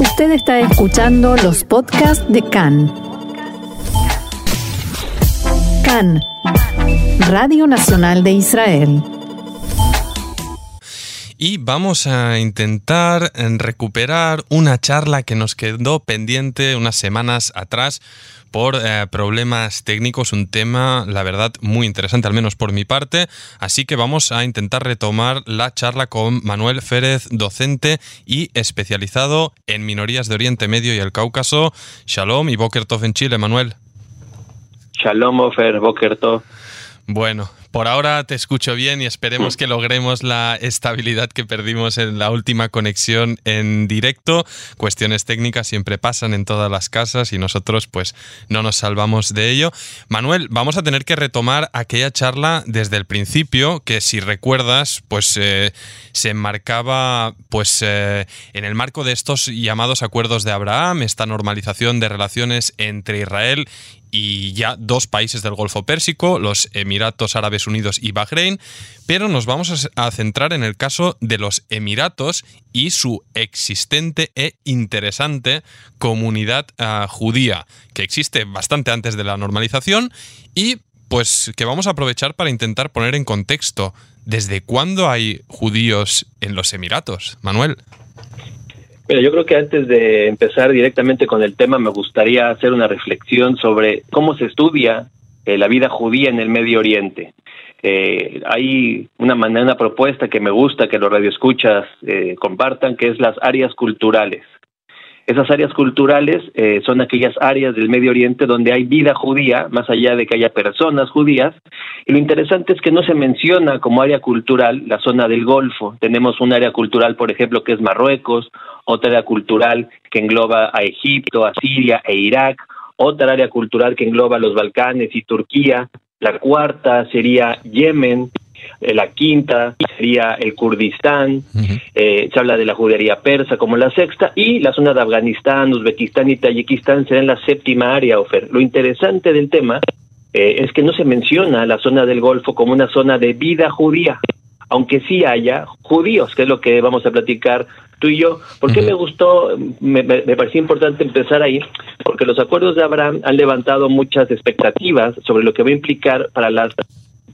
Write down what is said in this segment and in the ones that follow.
Usted está escuchando los podcasts de CAN. CAN, Radio Nacional de Israel. Y vamos a intentar recuperar una charla que nos quedó pendiente unas semanas atrás por eh, problemas técnicos, un tema, la verdad, muy interesante, al menos por mi parte. Así que vamos a intentar retomar la charla con Manuel Férez, docente y especializado en minorías de Oriente Medio y el Cáucaso. Shalom y Boker Tov en Chile, Manuel. Shalom, Ofer, Boker Tov. Bueno, por ahora te escucho bien y esperemos que logremos la estabilidad que perdimos en la última conexión en directo. Cuestiones técnicas siempre pasan en todas las casas y nosotros pues no nos salvamos de ello. Manuel, vamos a tener que retomar aquella charla desde el principio que si recuerdas pues eh, se enmarcaba pues eh, en el marco de estos llamados acuerdos de Abraham, esta normalización de relaciones entre Israel y ya dos países del Golfo Pérsico, los Emiratos Árabes Unidos y Bahrein, pero nos vamos a centrar en el caso de los Emiratos y su existente e interesante comunidad ah, judía, que existe bastante antes de la normalización y pues que vamos a aprovechar para intentar poner en contexto desde cuándo hay judíos en los Emiratos, Manuel. Mira, yo creo que antes de empezar directamente con el tema, me gustaría hacer una reflexión sobre cómo se estudia eh, la vida judía en el Medio Oriente. Eh, hay una una propuesta que me gusta que los radioescuchas eh, compartan, que es las áreas culturales. Esas áreas culturales son aquellas áreas del Medio Oriente donde hay vida judía, más allá de que haya personas judías. Y lo interesante es que no se menciona como área cultural la zona del Golfo. Tenemos un área cultural, por ejemplo, que es Marruecos, otra área cultural que engloba a Egipto, a Siria e Irak, otra área cultural que engloba los Balcanes y Turquía, la cuarta sería Yemen, eh, la quinta sería el Kurdistán, eh, se habla de la judería persa como la sexta, y la zona de Afganistán, Uzbekistán y Tayikistán serán la séptima área, Ofer. Lo interesante del tema eh, es que no se menciona la zona del Golfo como una zona de vida judía, aunque sí haya judíos, que es lo que vamos a platicar tú y yo. ¿Por qué me gustó, me, me, pareció importante empezar ahí? Porque los acuerdos de Abraham han levantado muchas expectativas sobre lo que va a implicar para las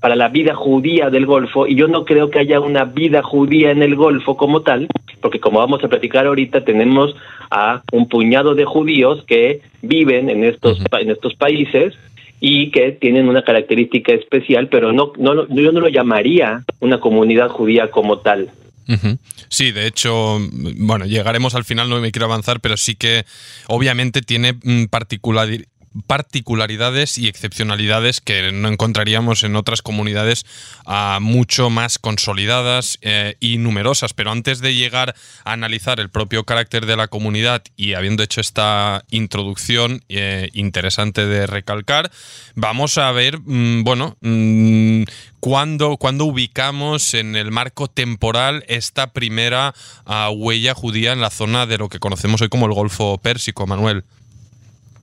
para la vida judía del Golfo y yo no creo que haya una vida judía en el Golfo como tal, porque como vamos a platicar ahorita tenemos a un puñado de judíos que viven en estos en estos países y que tienen una característica especial, pero no, no yo no lo llamaría una comunidad judía como tal. Sí, de hecho, bueno, llegaremos al final, no me quiero avanzar, pero sí que obviamente tiene mm, particularidades y excepcionalidades que no encontraríamos en otras comunidades ah, mucho más consolidadas eh, y numerosas. Pero antes de llegar a analizar el propio carácter de la comunidad y habiendo hecho esta introducción eh, interesante de recalcar, vamos a ver, mm, bueno, mm, cuándo, ubicamos en el marco temporal esta primera ah, huella judía en la zona de lo que conocemos hoy como el Golfo Pérsico, Manuel.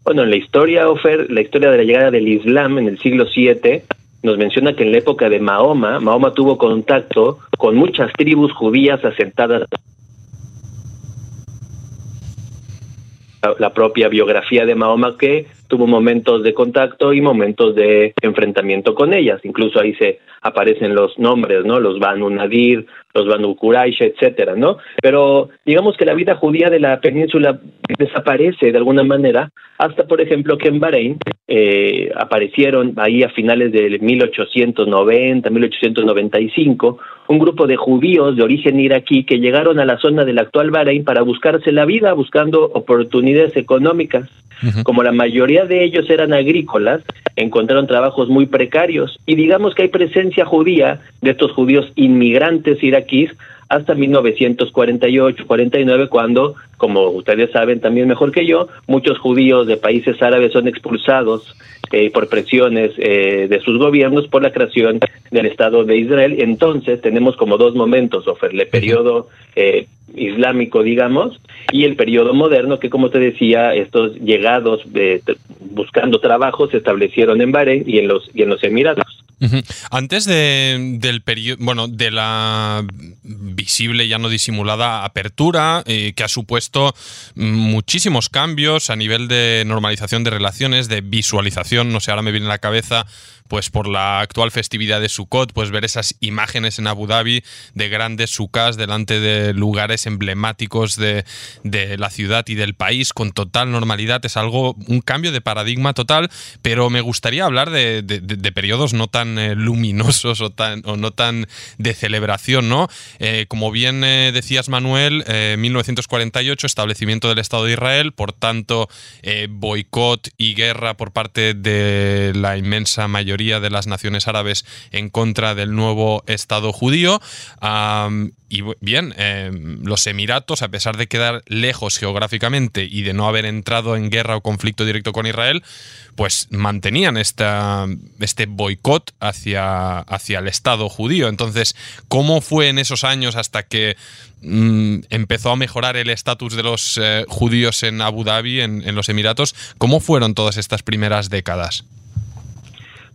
Bueno, en la historia, Ofer, la historia de la llegada del Islam en el siglo VII, nos menciona que en la época de Mahoma, Mahoma tuvo contacto con muchas tribus judías asentadas. La propia biografía de Mahoma que tuvo momentos de contacto y momentos de enfrentamiento con ellas. Incluso ahí se aparecen los nombres, ¿no? Los Banu Nadir, los Banu Quraysh, etcétera, ¿no? Pero digamos que la vida judía de la península desaparece de alguna manera, hasta por ejemplo que en Bahrein eh, aparecieron ahí a finales del 1890, 1895, un grupo de judíos de origen iraquí que llegaron a la zona del actual Bahrein para buscarse la vida, buscando oportunidades económicas. Como la mayoría de ellos eran agrícolas, encontraron trabajos muy precarios y digamos que hay presencia judía de estos judíos inmigrantes iraquíes hasta 1948-49 cuando, como ustedes saben también mejor que yo, muchos judíos de países árabes son expulsados eh, por presiones eh, de sus gobiernos por la creación del Estado de Israel. Entonces tenemos como dos momentos, Ofer, el periodo eh, islámico, digamos, y el periodo moderno, que como te decía, estos llegados buscando trabajo se establecieron en Bahrein y en los, y en los Emiratos. Antes de, del periodo, bueno, de la visible, ya no disimulada apertura, eh, que ha supuesto muchísimos cambios a nivel de normalización de relaciones, de visualización, no sé, ahora me viene a la cabeza pues por la actual festividad de Sukkot, pues ver esas imágenes en Abu Dhabi de grandes sukas delante de lugares emblemáticos de, la ciudad y del país con total normalidad es algo, un cambio de paradigma total, pero me gustaría hablar de, periodos no tan eh, luminosos o, no tan de celebración, ¿no? Eh, como bien eh, decías Manuel, 1948, establecimiento del Estado de Israel, por tanto, boicot y guerra por parte de la inmensa mayoría de las naciones árabes en contra del nuevo Estado judío. y bien, em, los Emiratos, a pesar de quedar lejos geográficamente y de no haber entrado en guerra o conflicto directo con Israel, pues mantenían este boicot hacia, hacia el Estado judío. Entonces, ¿cómo fue en esos años hasta que mm, empezó a mejorar el estatus de los eh, judíos en Abu Dhabi, en, en los Emiratos? ¿Cómo fueron todas estas primeras décadas?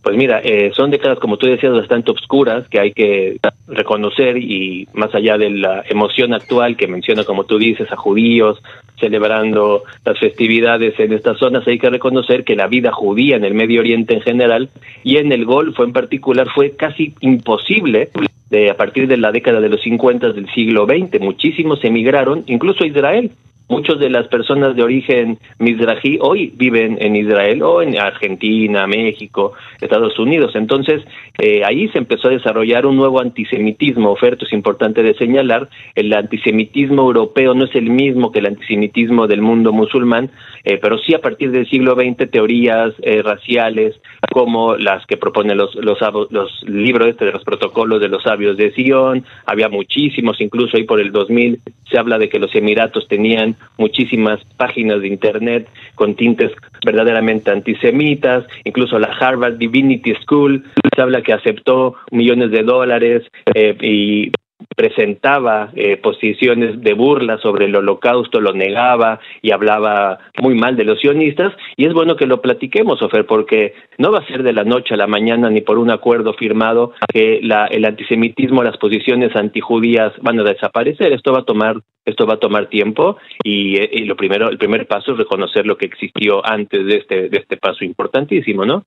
Pues mira, eh, son décadas, como tú decías, bastante obscuras que hay que reconocer y más allá de la emoción actual que menciona, como tú dices, a judíos celebrando las festividades en estas zonas, hay que reconocer que la vida judía en el Medio Oriente en general y en el Golfo en particular fue casi imposible de, a partir de la década de los 50 del siglo XX. Muchísimos emigraron, incluso a Israel. Muchas de las personas de origen mizrahi hoy viven en Israel o en Argentina, México, Estados Unidos. Entonces, eh, ahí se empezó a desarrollar un nuevo antisemitismo. Oferto es importante de señalar, el antisemitismo europeo no es el mismo que el antisemitismo del mundo musulmán, eh, pero sí a partir del siglo XX teorías eh, raciales como las que proponen los, los, los libros este de los protocolos de los sabios de Sion, había muchísimos, incluso ahí por el 2000 se habla de que los Emiratos tenían muchísimas páginas de Internet con tintes verdaderamente antisemitas, incluso la Harvard Divinity School se habla que aceptó millones de dólares eh, y presentaba eh, posiciones de burla sobre el holocausto, lo negaba y hablaba muy mal de los sionistas, y es bueno que lo platiquemos, Ofer, porque no va a ser de la noche a la mañana ni por un acuerdo firmado que la, el antisemitismo, las posiciones antijudías van a desaparecer, esto va a tomar esto va a tomar tiempo y, eh, lo primero el primer paso es reconocer lo que existió antes de este de este paso importantísimo, ¿no?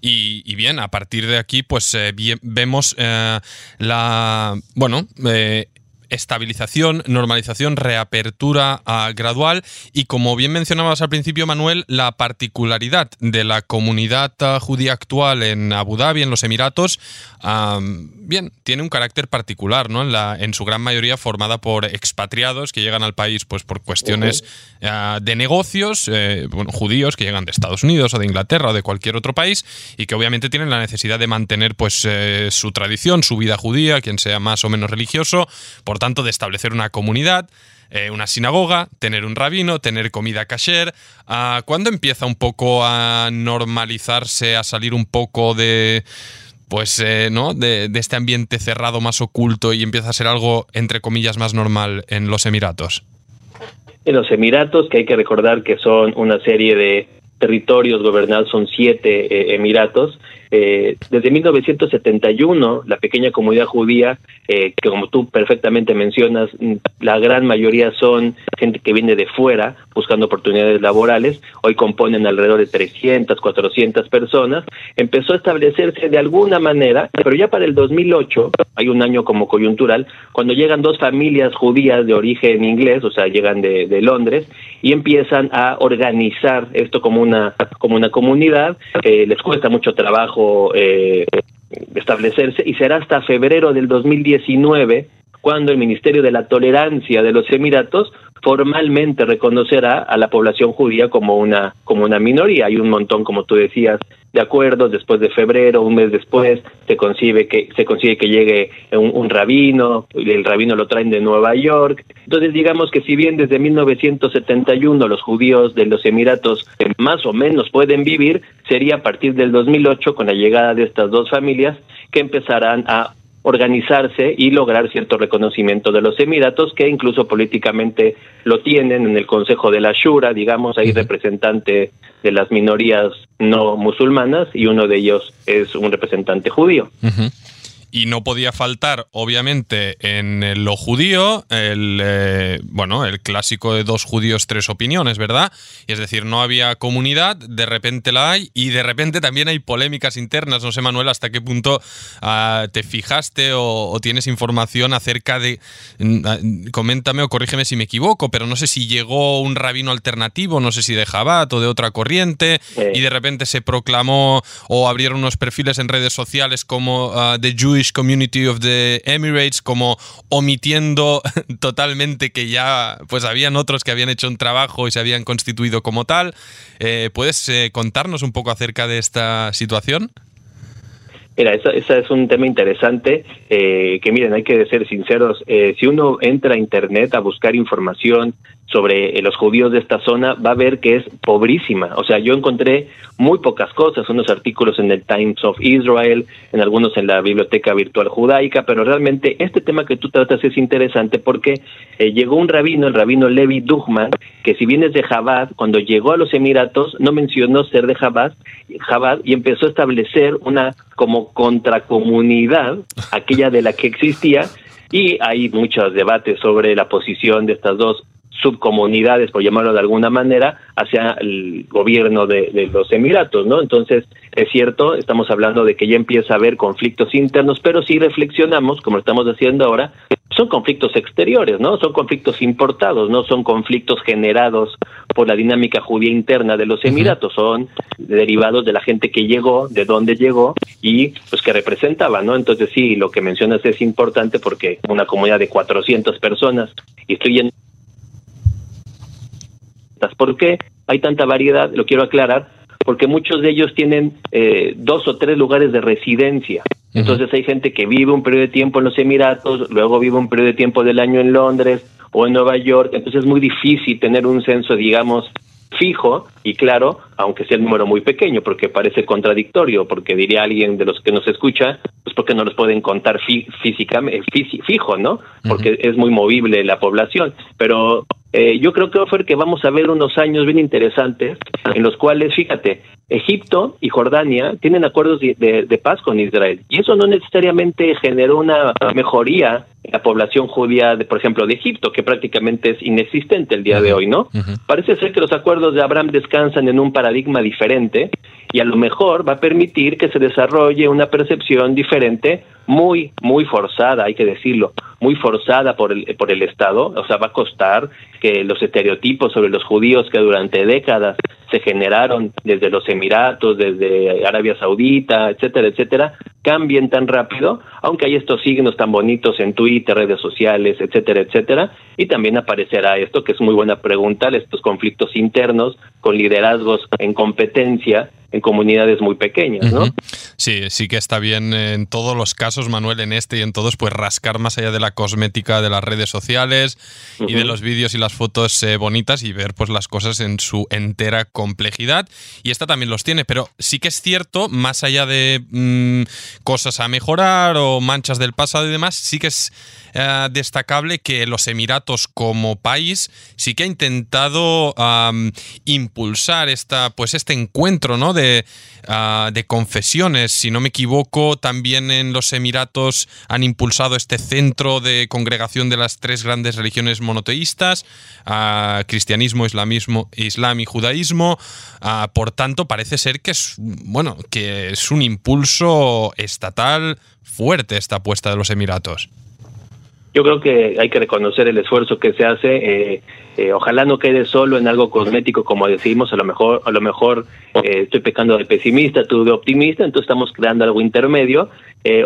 Y, bien, a partir de aquí, pues eh, vemos eh, la. Bueno, eh, estabilización, normalización, reapertura ah, gradual. Y como bien mencionabas al principio Manuel, la particularidad de la comunidad ah, judía actual en Abu Dhabi, en los Emiratos, bien, tiene un carácter particular, ¿no? En, la, en su gran mayoría formada por expatriados que llegan al país pues por cuestiones ah, de negocios, eh, judíos que llegan de Estados Unidos o de Inglaterra o de cualquier otro país y que obviamente tienen la necesidad de mantener pues eh, su tradición, su vida judía, quien sea más o menos religioso, por tanto, de establecer una comunidad, eh, una sinagoga, tener un rabino, tener comida kasher. Ah, ¿Cuándo empieza un poco a normalizarse, a salir un poco de pues eh, ¿no? De, de, este ambiente cerrado más oculto y empieza a ser algo, entre comillas, más normal en los Emiratos? En los Emiratos, que hay que recordar que son una serie de territorios gobernados, son siete eh, Emiratos, eh, desde 1971, la pequeña comunidad judía, eh, que como tú perfectamente mencionas, mm, la gran mayoría son gente que viene de fuera buscando oportunidades laborales, hoy componen alrededor de 300, 400 personas, empezó a establecerse de alguna manera, pero ya para el 2008, hay un año como coyuntural, cuando llegan dos familias judías de origen inglés, o sea, llegan de, de Londres, y empiezan a organizar esto como una, como una comunidad, eh, les cuesta mucho trabajo eh, establecerse y será hasta febrero del 2019 cuando el Ministerio de la Tolerancia de los Emiratos formalmente reconocerá a la población judía como una como una minoría. Hay un montón, como tú decías, de acuerdos. Después de febrero, un mes después, se consigue que se consigue que llegue un, un rabino. El rabino lo traen de Nueva York. Entonces, digamos que si bien desde 1971 los judíos de los Emiratos más o menos pueden vivir, sería a partir del 2008 con la llegada de estas dos familias que empezarán a organizarse y lograr cierto reconocimiento de los Emiratos, que incluso políticamente lo tienen en el Consejo de la Shura, digamos, hay representante de las minorías no musulmanas y uno de ellos es un representante judío y no podía faltar, obviamente, en lo judío, el, eh, bueno, el clásico de dos judíos, tres opiniones, ¿verdad? Y es decir, no había comunidad, de repente la hay, y de repente también hay polémicas internas. No sé, Manuel, hasta qué punto ah, te fijaste o, tienes información acerca de. Ah, coméntame o corrígeme si me equivoco, pero no sé si llegó un rabino alternativo, no sé si de Jabat o de otra corriente, y de repente se proclamó o abrieron unos perfiles en redes sociales como uh, The Jewish Community of the Emirates, como omitiendo totalmente que ya pues habían otros que habían hecho un trabajo y se habían constituido como tal. Eh, ¿Puedes eh, contarnos un poco acerca de esta situación? Mira, ese es un tema interesante, eh, que miren, hay que ser sinceros, si uno entra a Internet a buscar información sobre eh, los judíos de esta zona, va a ver que es pobrísima. O sea, yo encontré muy pocas cosas, unos artículos en el Times of Israel, en algunos en la Biblioteca Virtual Judaica, pero realmente este tema que tú tratas es interesante porque eh, llegó un rabino, el rabino Levi Duchman, que si bien es de Jabad, cuando llegó a los Emiratos no mencionó ser de Jabad, Jabad y empezó a establecer una como contracomunidad, aquella de la que existía, y hay muchos debates sobre la posición de estas dos subcomunidades, por llamarlo de alguna manera, hacia el gobierno de, los Emiratos, ¿no? Entonces, es cierto, estamos hablando de que ya empieza a haber conflictos internos, pero si reflexionamos, como estamos haciendo ahora, son conflictos exteriores, ¿no? Son conflictos importados, no son conflictos generados por la dinámica judía interna de los Emiratos, son derivados de la gente que llegó, de dónde llegó y pues que representaba, ¿no? Entonces sí, lo que mencionas es importante porque una comunidad de 400 personas y estoy en ¿Por qué hay tanta variedad? Lo quiero aclarar, porque muchos de ellos tienen eh, dos o tres lugares de residencia. Entonces hay gente que vive un periodo de tiempo en los Emiratos, luego vive un periodo de tiempo del año en Londres o en Nueva York. Entonces es muy difícil tener un censo, digamos, fijo y claro, aunque sea el número muy pequeño, porque parece contradictorio, porque diría alguien de los que nos escucha, pues porque no los pueden contar físicamente, fijo, ¿no? Porque es muy movible la población. Pero eh, yo creo que que vamos a ver unos años bien interesantes en los cuales, fíjate, Egipto y Jordania tienen acuerdos de, paz con Israel. Y eso no necesariamente generó una mejoría en la población judía, de, por ejemplo, de Egipto, que prácticamente es inexistente el día de hoy, ¿no? Parece ser que los acuerdos de Abraham descansan en un paradigma diferente y a lo mejor va a permitir que se desarrolle una percepción diferente muy, muy forzada, hay que decirlo, muy forzada por el, por el Estado, o sea, va a costar que los estereotipos sobre los judíos que durante décadas se generaron desde los Emiratos, desde Arabia Saudita, etcétera, etcétera, cambien tan rápido, aunque hay estos signos tan bonitos en Twitter, redes sociales, etcétera, etcétera, y también aparecerá esto, que es muy buena pregunta, estos conflictos internos con liderazgos en competencia en comunidades muy pequeñas, ¿no? Sí, sí que está bien en todos los casos, Manuel, en este y en todos, pues rascar más allá de la cosmética de las redes sociales y de los vídeos y las fotos eh, bonitas y ver pues las cosas en su entera complejidad. Y esta también los tiene, pero sí que es cierto, más allá de mm, cosas a mejorar o manchas del pasado y demás, sí que es eh, destacable que los Emiratos como país sí que ha intentado impulsar esta, pues este encuentro ¿no? de, ah, de, confesiones. Si no me equivoco, también en los Emiratos han impulsado este centro de congregación de las tres grandes religiones monoteístas, ah, cristianismo, islamismo, islam y judaísmo. Ah, por tanto, parece ser que es, bueno, que es un impulso estatal fuerte esta apuesta de los Emiratos yo creo que hay que reconocer el esfuerzo que se hace. Eh, eh, ojalá no quede solo en algo cosmético, como decimos. A lo mejor, a lo mejor eh, estoy pecando de pesimista, tú de optimista. Entonces estamos creando algo intermedio.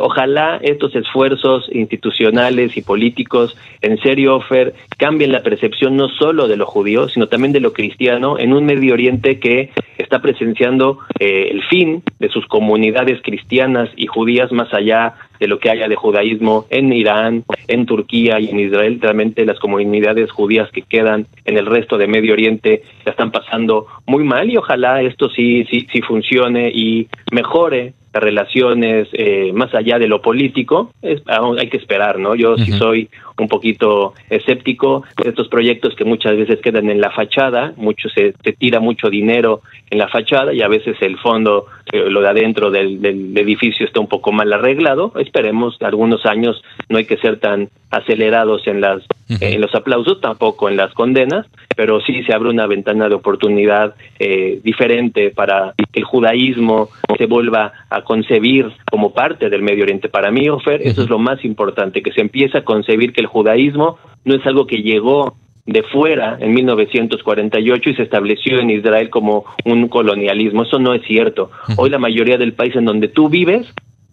ojalá estos esfuerzos institucionales y políticos, en serio, Ofer, cambien la percepción no solo de lo judío, sino también de lo cristiano en un Medio Oriente que está presenciando el fin de sus comunidades cristianas y judías más allá de lo que haya de judaísmo en Irán, en Turquía y en Israel. Realmente las comunidades judías que quedan en el resto de Medio Oriente la están pasando muy mal y ojalá esto sí, sí, sí funcione y mejore relaciones eh, más allá de lo político, es, hay que esperar, ¿no? Yo sí soy un poquito escéptico de estos proyectos que muchas veces quedan en la fachada, mucho se, tira mucho dinero en la fachada y a veces el fondo, eh, lo de adentro del, del, edificio está un poco mal arreglado. Esperemos algunos años no hay que ser tan acelerados en las en los aplausos, tampoco en las condenas, pero sí se abre una ventana de oportunidad eh, diferente para que el judaísmo se vuelva a concebir como parte del Medio Oriente. Para mí, Ofer, eso es lo más importante, que se empiece a concebir que el judaísmo no es algo que llegó de fuera en 1948 y se estableció en Israel como un colonialismo. Eso no es cierto. Hoy la mayoría del país en donde tú vives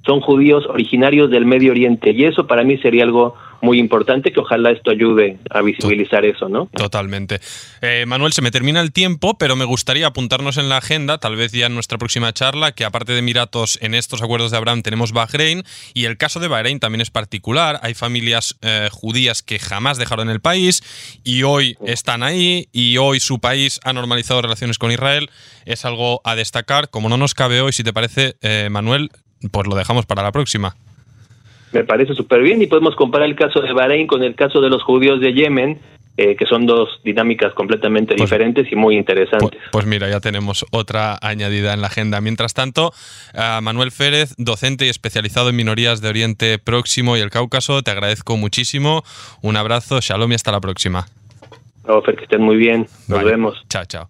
son judíos originarios del Medio Oriente y eso para mí sería algo muy importante que ojalá esto ayude a visibilizar eso, ¿no? Totalmente. Eh, Manuel, se me termina el tiempo, pero me gustaría apuntarnos en la agenda, tal vez ya en nuestra próxima charla, que aparte de Emiratos, en estos acuerdos de Abraham tenemos Bahrein y el caso de Bahrein también es particular. Hay familias eh, judías que jamás dejaron el país y hoy están ahí y hoy su país ha normalizado relaciones con Israel. Es algo a destacar. Como no nos cabe hoy, si te parece, eh, Manuel, pues lo dejamos para la próxima. Me parece súper bien y podemos comparar el caso de Bahrein con el caso de los judíos de Yemen, eh, que son dos dinámicas completamente pues diferentes y muy interesantes. Pues, pues, mira, ya tenemos otra añadida en la agenda. Mientras tanto, Manuel Férez, docente y especializado en minorías de Oriente Próximo y el Cáucaso, te agradezco muchísimo. Un abrazo, shalom y hasta la próxima. Ofer, que estén muy bien. Nos vemos. Chao, chao.